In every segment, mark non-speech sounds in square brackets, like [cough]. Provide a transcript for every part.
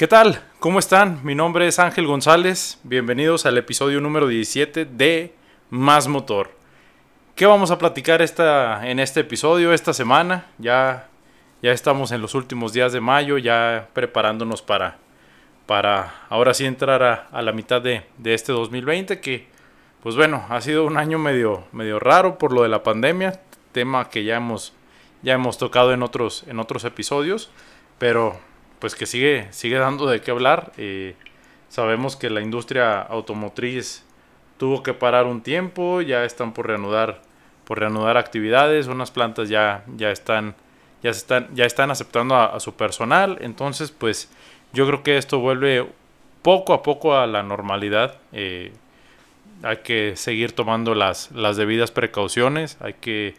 ¿Qué tal? ¿Cómo están? Mi nombre es Ángel González. Bienvenidos al episodio número 17 de Más Motor. ¿Qué vamos a platicar esta, en este episodio, esta semana? Ya, ya estamos en los últimos días de mayo, ya preparándonos para, para ahora sí entrar a, a la mitad de, de, este 2020, que pues bueno, ha sido un año medio, medio raro por lo de la pandemia, tema que ya hemos, ya hemos tocado en otros, en otros episodios, pero pues que sigue, sigue dando de qué hablar. Sabemos que la industria automotriz tuvo que parar un tiempo, ya están por reanudar, por reanudar actividades, unas plantas ya, ya están, ya están, ya están aceptando a, su personal, entonces pues yo creo que esto vuelve poco a poco a la normalidad. Eh, hay que seguir tomando las, las debidas precauciones, hay que,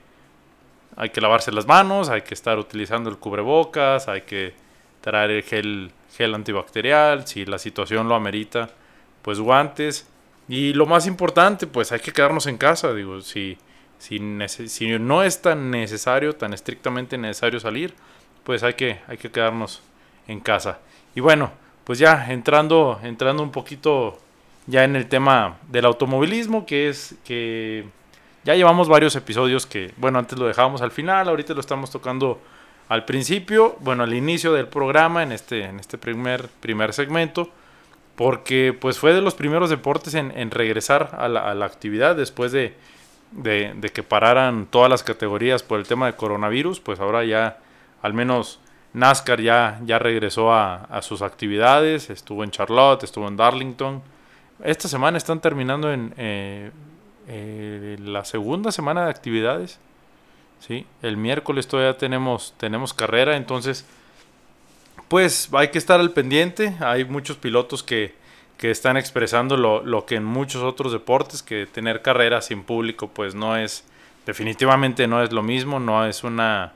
hay que lavarse las manos, hay que estar utilizando el cubrebocas, hay que traer el gel, gel antibacterial, si la situación lo amerita, pues guantes. Y lo más importante, pues hay que quedarnos en casa, digo, si, si, no es tan necesario, tan estrictamente necesario salir, pues hay que, hay que quedarnos en casa. Y bueno, pues ya entrando, entrando un poquito ya en el tema del automovilismo, que es que ya llevamos varios episodios que, bueno, antes lo dejábamos al final, ahorita lo estamos tocando al principio, bueno, al inicio del programa, en este, en este primer, primer segmento, porque pues fue de los primeros deportes en, regresar a la, actividad después de, que pararan todas las categorías por el tema de coronavirus, pues ahora ya al menos NASCAR ya, ya regresó a, sus actividades, estuvo en Charlotte, estuvo en Darlington. Esta semana están terminando en eh, eh, la segunda semana de actividades. ¿Sí? El miércoles todavía tenemos, tenemos carrera, entonces pues hay que estar al pendiente. Hay muchos pilotos que, que están expresando lo, lo, que en muchos otros deportes, que tener carrera sin público pues no es, definitivamente no es lo mismo, no es una,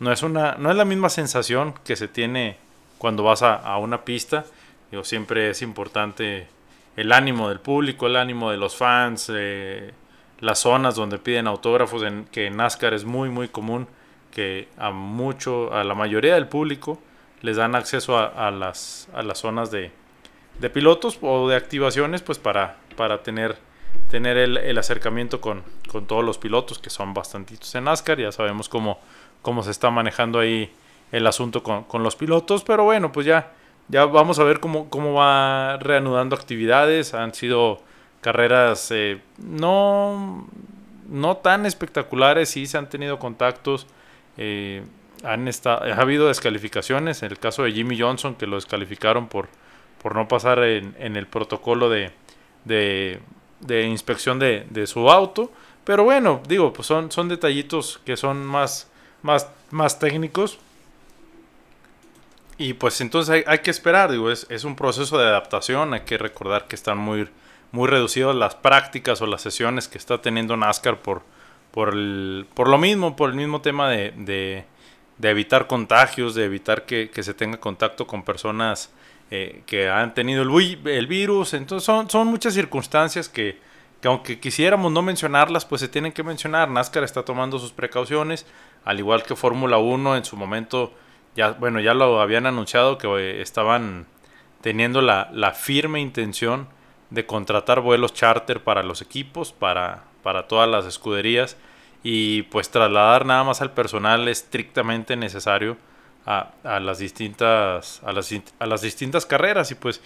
no es una, no es la misma sensación que se tiene cuando vas a, a una pista. Digo, siempre es importante el ánimo del público, el ánimo de los fans, eh, las zonas donde piden autógrafos, en, que en NASCAR es muy muy común que a mucho, a la mayoría del público les dan acceso a, las, a las zonas de, de, pilotos o de activaciones pues para, para tener, tener el, el acercamiento con, con, todos los pilotos que son bastantitos en NASCAR, ya sabemos cómo, cómo se está manejando ahí el asunto con, con los pilotos, pero bueno, pues ya, ya vamos a ver cómo, cómo va reanudando actividades, han sido carreras eh, no, no tan espectaculares, sí se han tenido contactos, eh, han ha habido descalificaciones, en el caso de Jimmy Johnson que lo descalificaron por, por no pasar en, el protocolo de, de, inspección de, su auto, pero bueno, digo, pues son, son detallitos que son más, más, más técnicos. Y pues entonces hay, hay que esperar, digo, es, es, un proceso de adaptación, hay que recordar que están muy, muy reducidas las prácticas o las sesiones que está teniendo NASCAR por, por, el, por lo mismo, por el mismo tema de, de, evitar contagios, de evitar que, se tenga contacto con personas eh, que han tenido el, el, virus. Entonces son, son muchas circunstancias que, que, aunque quisiéramos no mencionarlas, pues se tienen que mencionar. NASCAR está tomando sus precauciones, al igual que Fórmula 1 en su momento, ya, bueno, ya lo habían anunciado que eh, estaban teniendo la, la firme intención de contratar vuelos charter para los equipos, para, para todas las escuderías y pues trasladar nada más al personal estrictamente necesario a, a las distintas a las, a las distintas carreras y pues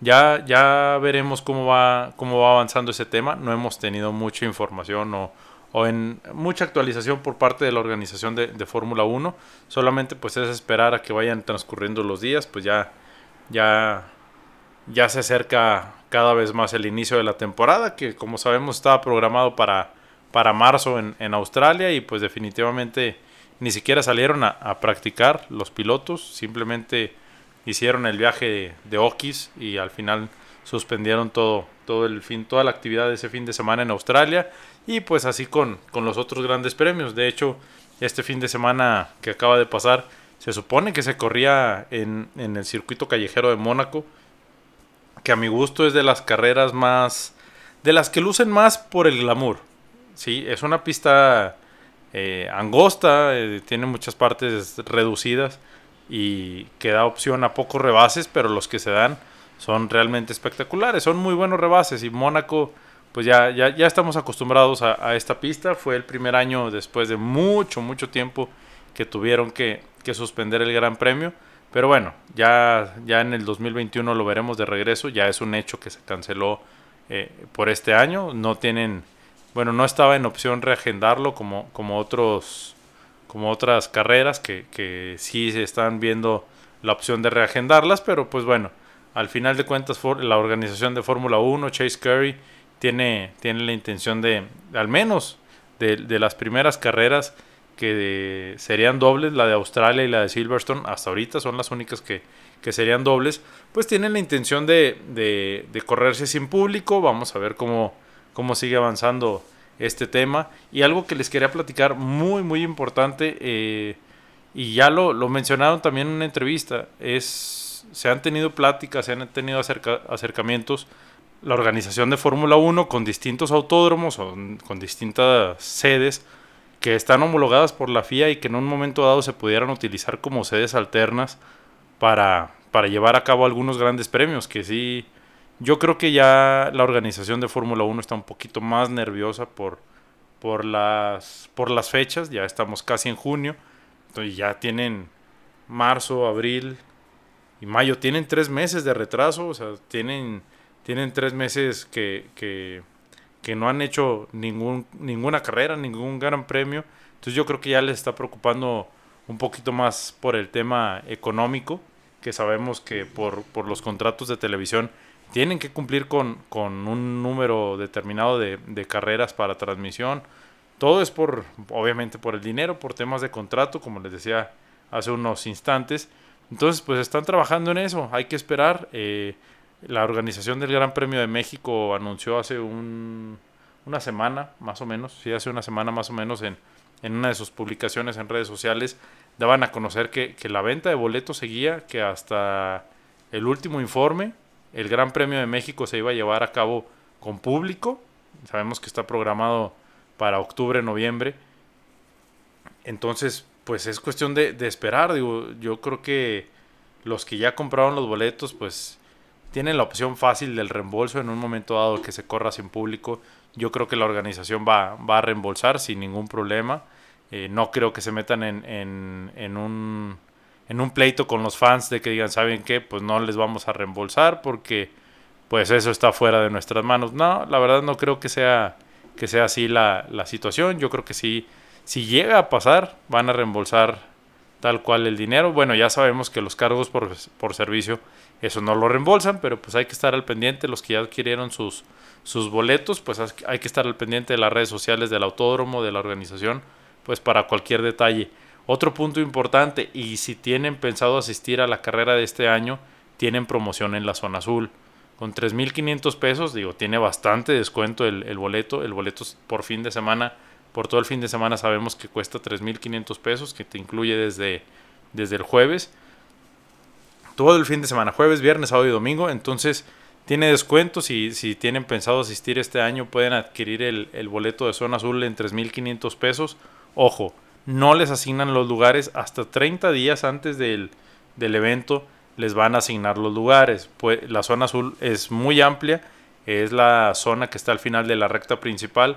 ya, ya veremos cómo va, cómo va avanzando ese tema. No hemos tenido mucha información o, o en mucha actualización por parte de la organización de, de Fórmula 1. Solamente pues es esperar a que vayan transcurriendo los días, pues ya, ya, ya se acerca cada vez más el inicio de la temporada, que como sabemos estaba programado para, para marzo en, en Australia y pues definitivamente ni siquiera salieron a, practicar los pilotos, simplemente hicieron el viaje de, de Okis y al final suspendieron todo, todo el fin, toda la actividad de ese fin de semana en Australia y pues así con, con los otros grandes premios. De hecho, este fin de semana que acaba de pasar, se supone que se corría en, en el circuito callejero de Mónaco que a mi gusto es de las carreras más, de las que lucen más por el glamour. Sí, es una pista eh, angosta, eh, tiene muchas partes reducidas, y que da opción a pocos rebases, pero los que se dan son realmente espectaculares. Son muy buenos rebases y Mónaco, pues ya, ya, ya estamos acostumbrados a, esta pista. Fue el primer año después de mucho, mucho tiempo que tuvieron que, que suspender el Gran Premio. Pero bueno, ya, ya en el 2021 lo veremos de regreso. Ya es un hecho que se canceló eh, por este año. No tienen, bueno, no estaba en opción reagendarlo como, como otros como otras carreras que, que sí se están viendo la opción de reagendarlas, pero pues bueno, al final de cuentas la organización de Fórmula 1, Chase Curry, tiene, tiene la intención de, al menos de, las primeras carreras que serían dobles, la de Australia y la de Silverstone, hasta ahorita son las únicas que, que serían dobles, pues tienen la intención de, de, correrse sin público, vamos a ver cómo, cómo sigue avanzando este tema. Y algo que les quería platicar muy, muy importante, eh, y ya lo, lo, mencionaron también en una entrevista, es, se han tenido pláticas, se han tenido acercamientos, la organización de Fórmula 1 con distintos autódromos con distintas sedes que están homologadas por la FIA y que en un momento dado se pudieran utilizar como sedes alternas para, para llevar a cabo algunos grandes premios, que sí yo creo que ya la organización de Fórmula 1 está un poquito más nerviosa por, por, las, por las fechas. Ya estamos casi en junio. Entonces ya tienen marzo, abril y mayo. Tienen tres meses de retraso. O sea, tienen, tienen tres meses que, que, que no han hecho ningún, ninguna carrera, ningún gran premio. Entonces yo creo que ya les está preocupando un poquito más por el tema económico. Que sabemos que por, por los contratos de televisión tienen que cumplir con, con un número determinado de, de, carreras para transmisión. Todo es por, obviamente, por el dinero, por temas de contrato, como les decía hace unos instantes. Entonces, pues están trabajando en eso. Hay que esperar. Eh, la organización del Gran Premio de México anunció hace un, una semana, más o menos, sí, hace una semana más o menos, en, en una de sus publicaciones en redes sociales, daban a conocer que, que la venta de boletos seguía, que hasta el último informe el Gran Premio de México se iba a llevar a cabo con público. Sabemos que está programado para octubre, noviembre. Entonces, pues es cuestión de, esperar. Digo, yo creo que los que ya compraron los boletos, pues tienen la opción fácil del reembolso en un momento dado que se corra sin público. Yo creo que la organización va, va a reembolsar sin ningún problema. Eh, no creo que se metan en, en, en un en un pleito con los fans de que digan, ¿saben qué? Pues no les vamos a reembolsar porque pues eso está fuera de nuestras manos. No, la verdad no creo que sea, que sea así la, la situación. Yo creo que sí, si llega a pasar, van a reembolsar tal cual el dinero. Bueno, ya sabemos que los cargos por, por servicio, eso no lo reembolsan, pero pues hay que estar al pendiente. Los que ya adquirieron sus, sus boletos, pues hay que estar al pendiente de las redes sociales del autódromo, de la organización, pues para cualquier detalle. Otro punto importante, y si tienen pensado asistir a la carrera de este año, tienen promoción en la zona azul. Con 3.500 pesos, digo, tiene bastante descuento el, el, boleto. El boleto por fin de semana, por todo el fin de semana sabemos que cuesta 3.500 pesos, que te incluye desde, desde el jueves. Todo el fin de semana, jueves, viernes, sábado y domingo. Entonces, tiene descuentos y si tienen pensado asistir este año, pueden adquirir el, el boleto de zona azul en 3.500 pesos. Ojo, no les asignan los lugares hasta 30 días antes del, evento les van a asignar los lugares. Pues, la zona azul es muy amplia, es la zona que está al final de la recta principal.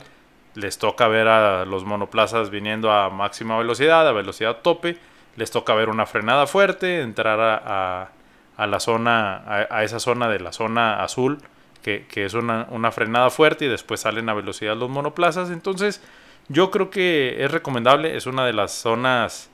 Les toca ver a los monoplazas viniendo a máxima velocidad, a velocidad tope. Les toca ver una frenada fuerte, entrar a, a, la zona, a, esa zona de la zona azul, que, que es una, una frenada fuerte y después salen a velocidad los monoplazas. Entonces, yo creo que es recomendable, es una de las zonas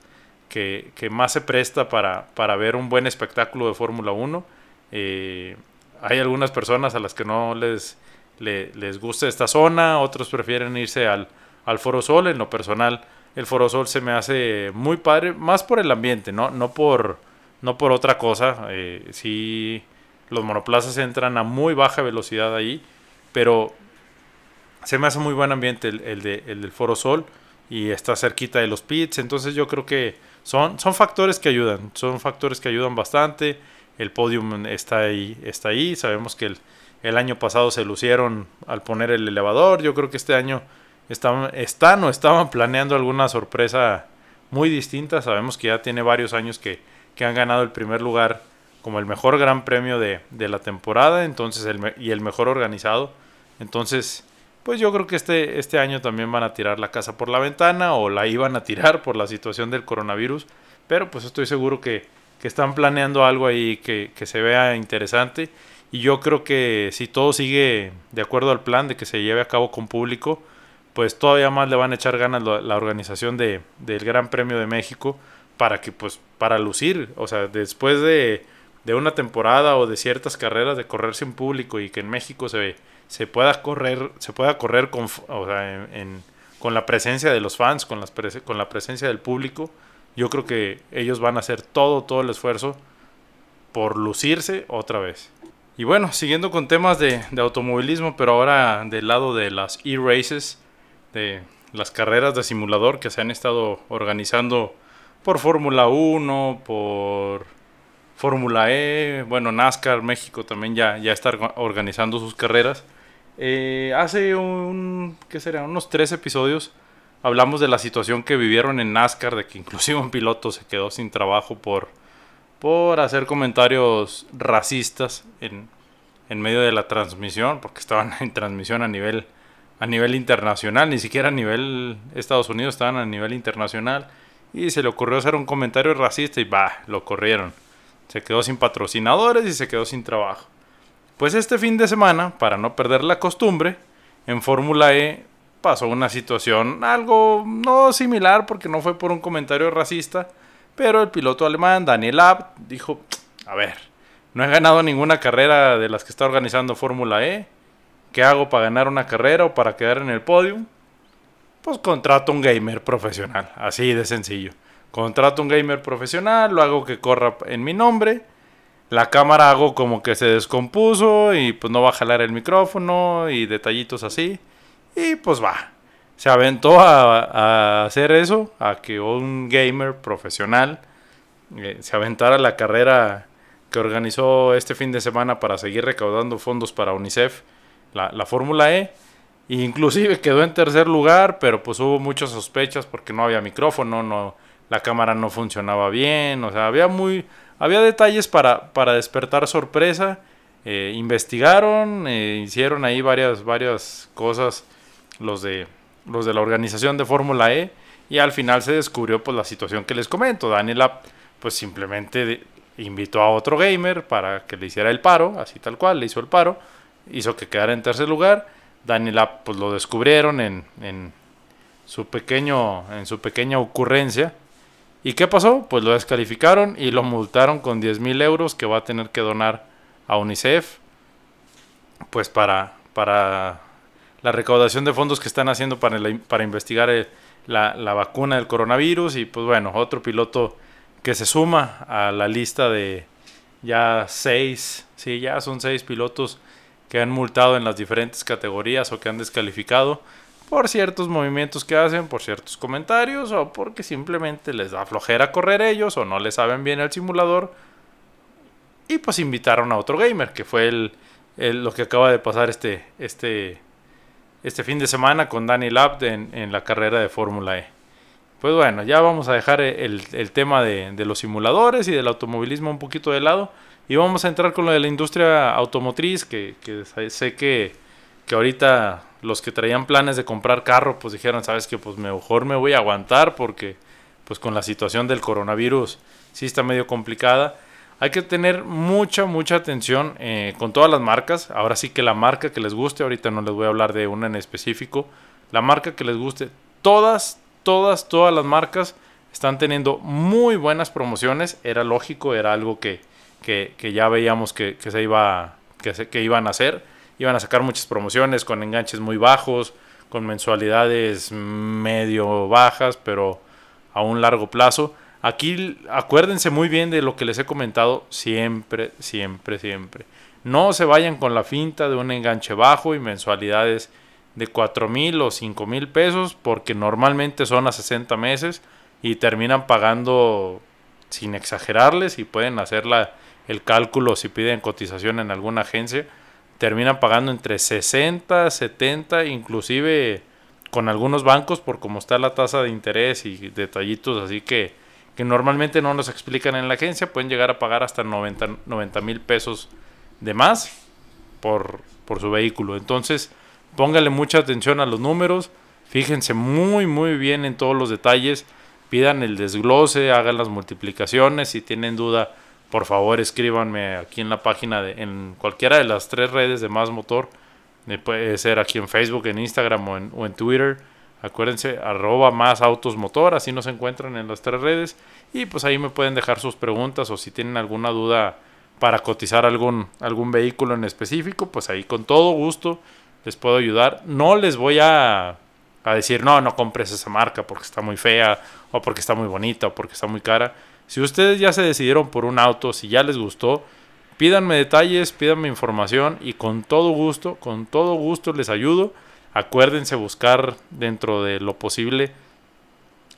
que, más se presta para, para, ver un buen espectáculo de Fórmula 1. Eh, hay algunas personas a las que no les, les, gusta esta zona, otros prefieren irse al, al Foro Sol. En lo personal, el Foro Sol se me hace muy padre, más por el ambiente, no, no, por, no por otra cosa. Eh, sí, los monoplazas entran a muy baja velocidad ahí, pero se me hace muy buen ambiente el, el del Foro Sol y está cerquita de los pits, entonces yo creo que son, son factores que ayudan, son factores que ayudan bastante, el podium está ahí, está ahí, sabemos que el, el año pasado se lucieron al poner el elevador, yo creo que este año están, están o estaban planeando alguna sorpresa muy distinta, sabemos que ya tiene varios años que, que han ganado el primer lugar como el mejor gran premio de, la temporada entonces y el mejor organizado. Entonces, pues yo creo que este, este año también van a tirar la casa por la ventana o la iban a tirar por la situación del coronavirus. Pero pues estoy seguro que, están planeando algo ahí que, que, se vea interesante. Y yo creo que si todo sigue de acuerdo al plan de que se lleve a cabo con público, pues todavía más le van a echar ganas la, organización de, del Gran Premio de México para que pues para lucir, o sea, después de, de una temporada o de ciertas carreras de correrse en público y que en México se, se pueda correr, se pueda correr con, o sea, con la presencia de los fans, con, las con la presencia del público, yo creo que ellos van a hacer todo, todo el esfuerzo por lucirse otra vez. Y bueno, siguiendo con temas de, de automovilismo, pero ahora del lado de las e-races, de las carreras de simulador que se han estado organizando por Fórmula 1, por Fórmula E, bueno, NASCAR México también ya, ya está organizando sus carreras. Eh, hace un, ¿qué será? Unos tres episodios hablamos de la situación que vivieron en NASCAR, de que inclusive un piloto se quedó sin trabajo por, por hacer comentarios racistas en, en medio de la transmisión, porque estaban [laughs] en transmisión a nivel a nivel internacional, ni siquiera a nivel Estados Unidos, estaban a nivel internacional. Y se le ocurrió hacer un comentario racista y va, lo corrieron. Se quedó sin patrocinadores y se quedó sin trabajo. Pues este fin de semana, para no perder la costumbre, en Fórmula E pasó una situación algo no similar porque no fue por un comentario racista, pero el piloto alemán Daniel Abt dijo, a ver, no he ganado ninguna carrera de las que está organizando Fórmula E, ¿Qué hago para ganar una carrera o para quedar en el podio? Pues contrato un gamer profesional, así de sencillo. Contrato un gamer profesional, lo hago que corra en mi nombre. La cámara hago como que se descompuso y pues no va a jalar el micrófono y detallitos así. Y pues va. Se aventó a, hacer eso, a que un gamer profesional eh, se aventara la carrera que organizó este fin de semana para seguir recaudando fondos para UNICEF la, Fórmula E. Inclusive quedó en tercer lugar, pero pues hubo muchas sospechas porque no había micrófono, no, la cámara no funcionaba bien, o sea, había muy, había detalles para, para despertar sorpresa. Eh, investigaron, eh, hicieron ahí varias, varias cosas los de, los de la organización de Fórmula E y al final se descubrió pues la situación que les comento. Daniela pues simplemente invitó a otro gamer para que le hiciera el paro, así tal cual, le hizo el paro hizo que quedara en tercer lugar. Daniel pues lo descubrieron en, en, su pequeño, en su pequeña ocurrencia. ¿Y qué pasó? Pues lo descalificaron y lo multaron con 10 mil euros que va a tener que donar a UNICEF. Pues para, para la recaudación de fondos que están haciendo para, para investigar la, la, vacuna del coronavirus. Y pues bueno, otro piloto que se suma a la lista de ya seis, sí, ya son seis pilotos que han multado en las diferentes categorías o que han descalificado por ciertos movimientos que hacen, por ciertos comentarios o porque simplemente les da flojera correr ellos o no le saben bien el simulador. Y pues invitaron a otro gamer, que fue el, lo que acaba de pasar este, este, este fin de semana con Danny Lab en, en la carrera de Fórmula E. Pues bueno, ya vamos a dejar el, el tema de, de los simuladores y del automovilismo un poquito de lado y vamos a entrar con lo de la industria automotriz, que, sé que, que, ahorita los que traían planes de comprar carro, pues dijeron, sabes que pues mejor me voy a aguantar porque pues con la situación del coronavirus sí está medio complicada. Hay que tener mucha, mucha atención eh, con todas las marcas. Ahora sí que la marca que les guste, ahorita no les voy a hablar de una en específico. La marca que les guste, todas, todas, todas las marcas están teniendo muy buenas promociones. Era lógico, era algo que, que, ya veíamos que, se iba, que, que iban a hacer. Iban a sacar muchas promociones con enganches muy bajos, con mensualidades medio bajas, pero a un largo plazo. Aquí acuérdense muy bien de lo que les he comentado siempre, siempre, siempre. No se vayan con la finta de un enganche bajo y mensualidades de 4 mil o 5 mil pesos porque normalmente son a 60 meses y terminan pagando sin exagerarles y pueden hacer la, el cálculo si piden cotización en alguna agencia, terminan pagando entre 60, 70, inclusive con algunos bancos por cómo está la tasa de interés y detallitos así que, que normalmente no nos explican en la agencia, pueden llegar a pagar hasta 90 mil pesos de más por, por su vehículo. Entonces, póngale mucha atención a los números, fíjense muy, muy bien en todos los detalles, pidan el desglose, hagan las multiplicaciones, si tienen duda, por favor escríbanme aquí en la página, de, en cualquiera de las tres redes de Más Motor, eh, puede ser aquí en Facebook, en Instagram o en, o en Twitter Acuérdense, arroba más autos así nos encuentran en las tres redes. Y pues ahí me pueden dejar sus preguntas o si tienen alguna duda para cotizar algún, algún vehículo en específico, pues ahí con todo gusto les puedo ayudar. No les voy a, a decir, no, no compres esa marca porque está muy fea o porque está muy bonita o porque está muy cara. Si ustedes ya se decidieron por un auto, si ya les gustó, pídanme detalles, pídanme información y con todo gusto, con todo gusto les ayudo Acuérdense buscar dentro de lo posible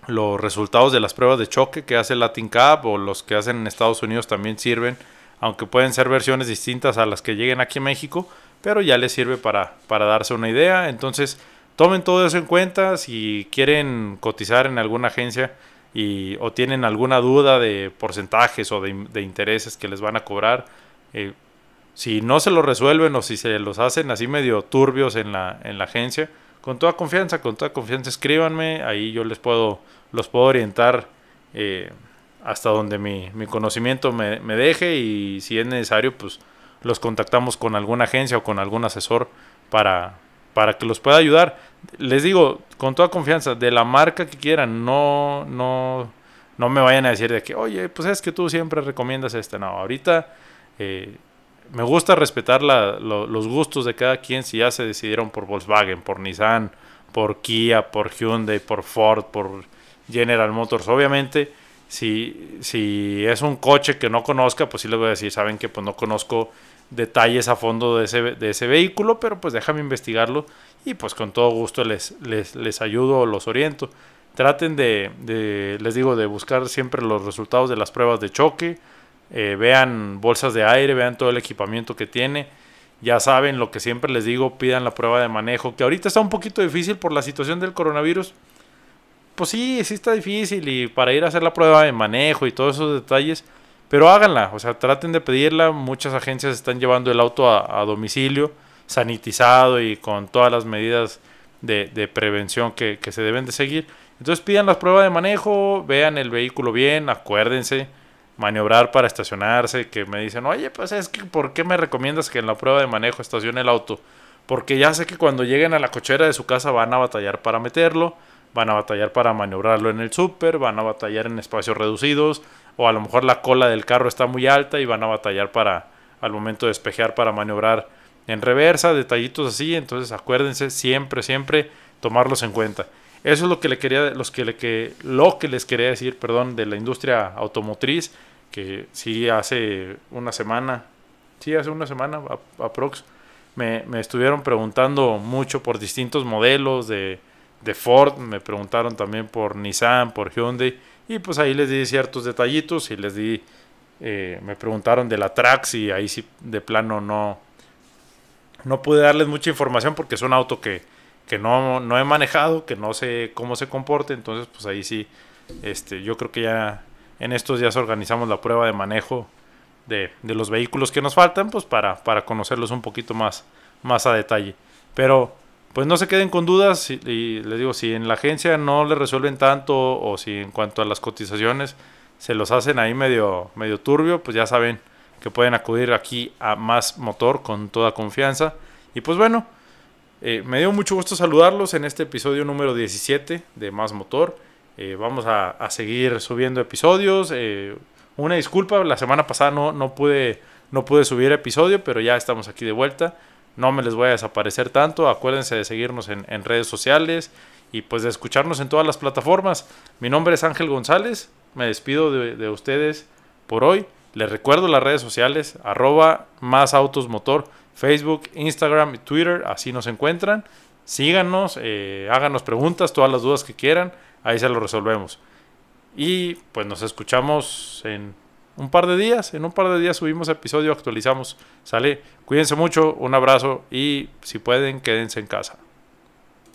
los resultados de las pruebas de choque que hace Latin Cup o los que hacen en Estados Unidos también sirven, aunque pueden ser versiones distintas a las que lleguen aquí a México, pero ya les sirve para, para darse una idea. Entonces, tomen todo eso en cuenta. Si quieren cotizar en alguna agencia y, o tienen alguna duda de porcentajes o de, intereses que les van a cobrar, eh, si no se lo resuelven o si se los hacen así medio turbios en la, en la agencia, con toda confianza, con toda confianza escríbanme, ahí yo les puedo, los puedo orientar eh, hasta donde mi, mi conocimiento me, me, deje y si es necesario, pues los contactamos con alguna agencia o con algún asesor para, para que los pueda ayudar. Les digo, con toda confianza, de la marca que quieran, no, no, no me vayan a decir de que, oye, pues es que tú siempre recomiendas este. No, ahorita eh, me gusta respetar los gustos de cada quien si ya se decidieron por Volkswagen, por Nissan, por Kia, por Hyundai, por Ford, por General Motors. Obviamente, si, es un coche que no conozca, pues sí les voy a decir, saben que pues no conozco detalles a fondo de ese, de ese vehículo, pero pues déjame investigarlo y pues con todo gusto les, les, les ayudo, los oriento. Traten de, de, les digo, de buscar siempre los resultados de las pruebas de choque, eh, vean bolsas de aire, vean todo el equipamiento que tiene. Ya saben lo que siempre les digo, pidan la prueba de manejo, que ahorita está un poquito difícil por la situación del coronavirus. Pues sí, sí está difícil y para ir a hacer la prueba de manejo y todos esos detalles, pero háganla, o sea, traten de pedirla. Muchas agencias están llevando el auto a, domicilio, sanitizado y con todas las medidas de, prevención que, que se deben de seguir. Entonces pidan la prueba de manejo, vean el vehículo bien, acuérdense maniobrar para estacionarse, que me dicen, oye, pues es que, ¿por qué me recomiendas que en la prueba de manejo estacione el auto? Porque ya sé que cuando lleguen a la cochera de su casa van a batallar para meterlo, van a batallar para maniobrarlo en el súper, van a batallar en espacios reducidos, o a lo mejor la cola del carro está muy alta y van a batallar para, al momento de despejar, para maniobrar en reversa, detallitos así, entonces acuérdense siempre, siempre tomarlos en cuenta. Eso es lo que le quería, los que, le, que, lo que les quería decir, perdón, de la industria automotriz, que sí hace una semana, sí hace una semana aprox, me, me estuvieron preguntando mucho por distintos modelos de, de Ford, me preguntaron también por Nissan, por Hyundai, y pues ahí les di ciertos detallitos y les di, eh, me preguntaron de la Trax y ahí sí de plano no, no pude darles mucha información porque es un auto que que no, no he manejado, que no sé cómo se comporte, entonces pues ahí sí, este, yo creo que ya en estos días organizamos la prueba de manejo de, de los vehículos que nos faltan, pues para, para conocerlos un poquito más, más a detalle. Pero pues no se queden con dudas y, les digo, si en la agencia no le resuelven tanto o si en cuanto a las cotizaciones se los hacen ahí medio, medio turbio, pues ya saben que pueden acudir aquí a Más Motor con toda confianza. Y pues bueno, eh, me dio mucho gusto saludarlos en este episodio número 17 de Más Motor. Eh, vamos a, seguir subiendo episodios. Eh, una disculpa, la semana pasada no, no, pude, no pude subir episodio, pero ya estamos aquí de vuelta. No me les voy a desaparecer tanto. Acuérdense de seguirnos en, redes sociales y pues de escucharnos en todas las plataformas. Mi nombre es Ángel González. Me despido de, de ustedes por hoy. Les recuerdo las redes sociales, arroba más autos motor. Facebook, Instagram y Twitter, así nos encuentran. Síganos, eh, háganos preguntas, todas las dudas que quieran, ahí se lo resolvemos. Y pues nos escuchamos en un par de días, en un par de días subimos episodio, actualizamos. Sale, cuídense mucho, un abrazo y si pueden, quédense en casa.